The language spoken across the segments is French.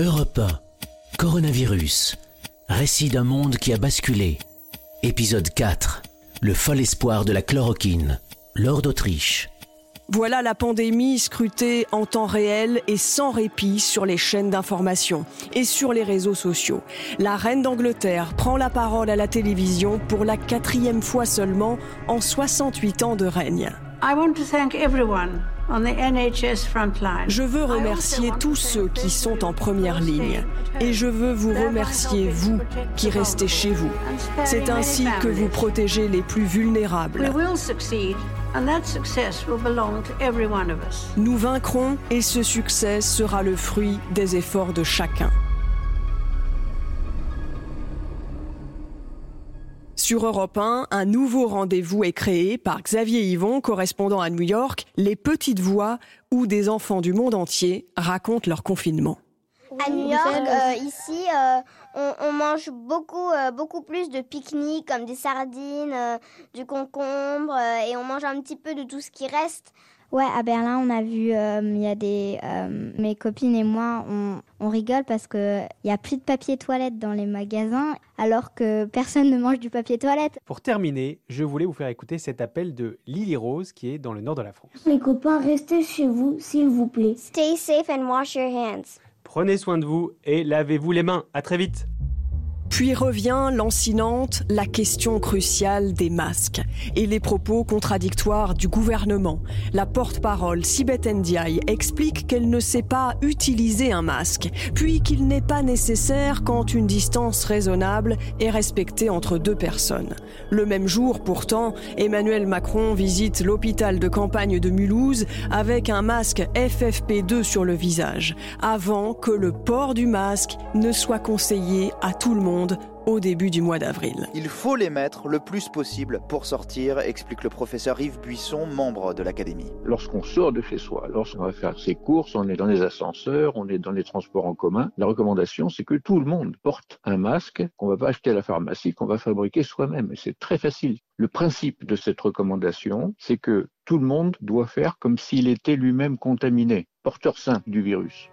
Europe 1, Coronavirus, récit d'un monde qui a basculé. Épisode 4, le fol espoir de la chloroquine, Lord d'Autriche. Voilà la pandémie scrutée en temps réel et sans répit sur les chaînes d'information et sur les réseaux sociaux. La reine d'Angleterre prend la parole à la télévision pour la quatrième fois seulement en 68 ans de règne. I want to thank everyone Je veux remercier tous ceux qui sont en première ligne et je veux vous remercier, vous, qui restez chez vous. C'est ainsi que vous protégez les plus vulnérables. We will succeed, and that success will belong to every one of us. Nous vaincrons et ce succès sera le fruit des efforts de chacun. Sur Europe 1, un nouveau rendez-vous est créé par Xavier Yvon, correspondant à New York, Les Petites Voix, où des enfants du monde entier racontent leur confinement. À New York, euh, ici, euh, on, on mange beaucoup, euh, beaucoup plus de pique-niques comme des sardines, euh, du concombre, euh, et on mange un petit peu de tout ce qui reste. Ouais, à Berlin, on a vu, euh, il y a des, euh, mes copines et moi, on, on rigole parce que il y a plus de papier toilette dans les magasins, alors que personne ne mange du papier toilette. Pour terminer, je voulais vous faire écouter cet appel de Lily Rose qui est dans le nord de la France. Les copains, restez chez vous, s'il vous plaît. Stay safe and wash your hands. Prenez soin de vous et lavez-vous les mains. À très vite. Puis revient, lancinante, la question cruciale des masques et les propos contradictoires du gouvernement. La porte-parole Sibeth Ndiaye explique qu'elle ne sait pas utiliser un masque, puis qu'il n'est pas nécessaire quand une distance raisonnable est respectée entre deux personnes. Le même jour, pourtant, Emmanuel Macron visite l'hôpital de campagne de Mulhouse avec un masque FFP2 sur le visage, avant que le port du masque ne soit conseillé à tout le monde au début du mois d'avril. Il faut les mettre le plus possible pour sortir, explique le professeur Yves Buisson, membre de l'Académie. Lorsqu'on sort de chez soi, lorsqu'on va faire ses courses, on est dans les ascenseurs, on est dans les transports en commun, la recommandation c'est que tout le monde porte un masque qu'on va pas acheter à la pharmacie, qu'on va fabriquer soi-même. Et c'est très facile. Le principe de cette recommandation, c'est que tout le monde doit faire comme s'il était lui-même contaminé, porteur sain du virus.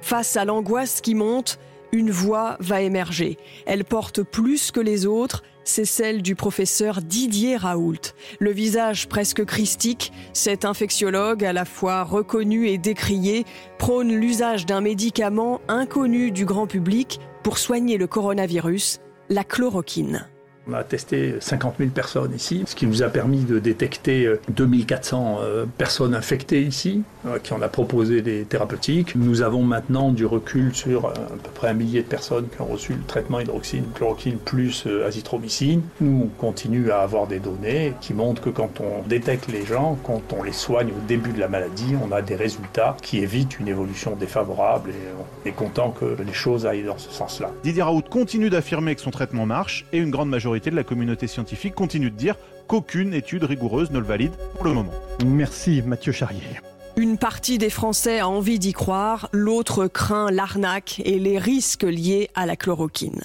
Face à l'angoisse qui monte, une voix va émerger. Elle porte plus que les autres, c'est celle du professeur Didier Raoult. Le visage presque christique, cet infectiologue à la fois reconnu et décrié prône l'usage d'un médicament inconnu du grand public pour soigner le coronavirus, la chloroquine. On a testé 50 000 personnes ici, ce qui nous a permis de détecter 2400 euh, personnes infectées ici, euh, qui en a proposé des thérapeutiques. Nous avons maintenant du recul sur euh, à peu près un millier de personnes qui ont reçu le traitement hydroxyne, chloroquine plus azithromycine. Nous, on continue à avoir des données qui montrent que quand on détecte les gens, quand on les soigne au début de la maladie, on a des résultats qui évitent une évolution défavorable et on est content que les choses aillent dans ce sens-là. Didier Raoult continue d'affirmer que son traitement marche et une grande majorité de la communauté scientifique continue de dire qu'aucune étude rigoureuse ne le valide pour le moment. Merci Mathieu Charrier. Une partie des Français a envie d'y croire, l'autre craint l'arnaque et les risques liés à la chloroquine.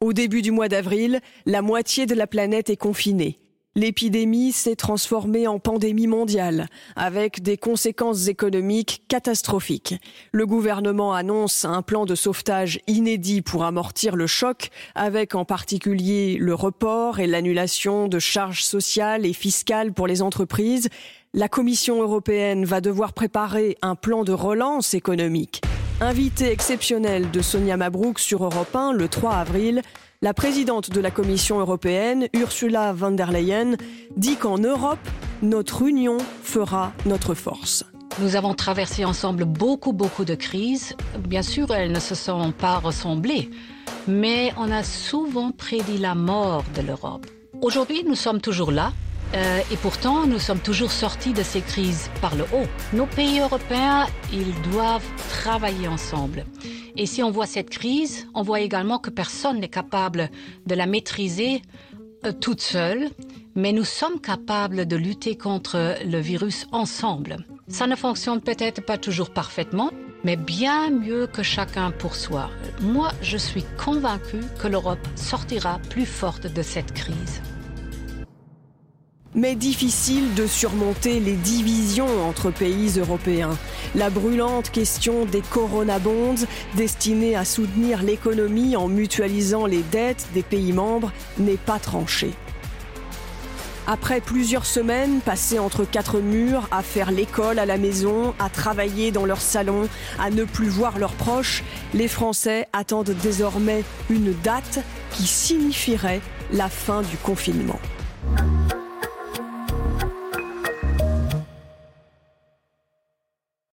Au début du mois d'avril, la moitié de la planète est confinée. L'épidémie s'est transformée en pandémie mondiale, avec des conséquences économiques catastrophiques. Le gouvernement annonce un plan de sauvetage inédit pour amortir le choc, avec en particulier le report et l'annulation de charges sociales et fiscales pour les entreprises. La Commission européenne va devoir préparer un plan de relance économique. Invité exceptionnel de Sonia Mabrouk sur Europe 1 le 3 avril, la présidente de la Commission européenne, Ursula von der Leyen, dit qu'en Europe, notre union fera notre force. Nous avons traversé ensemble beaucoup, beaucoup de crises. Bien sûr, elles ne se sont pas ressemblées, mais on a souvent prédit la mort de l'Europe. Aujourd'hui, nous sommes toujours là, euh, et pourtant, nous sommes toujours sortis de ces crises par le haut. Nos pays européens, ils doivent travailler ensemble. Et si on voit cette crise, on voit également que personne n'est capable de la maîtriser euh, toute seule, mais nous sommes capables de lutter contre le virus ensemble. Ça ne fonctionne peut-être pas toujours parfaitement, mais bien mieux que chacun pour soi. Moi, je suis convaincue que l'Europe sortira plus forte de cette crise. Mais difficile de surmonter les divisions entre pays européens. La brûlante question des Corona Bonds, destinée à soutenir l'économie en mutualisant les dettes des pays membres, n'est pas tranchée. Après plusieurs semaines passées entre quatre murs, à faire l'école à la maison, à travailler dans leur salon, à ne plus voir leurs proches, les Français attendent désormais une date qui signifierait la fin du confinement.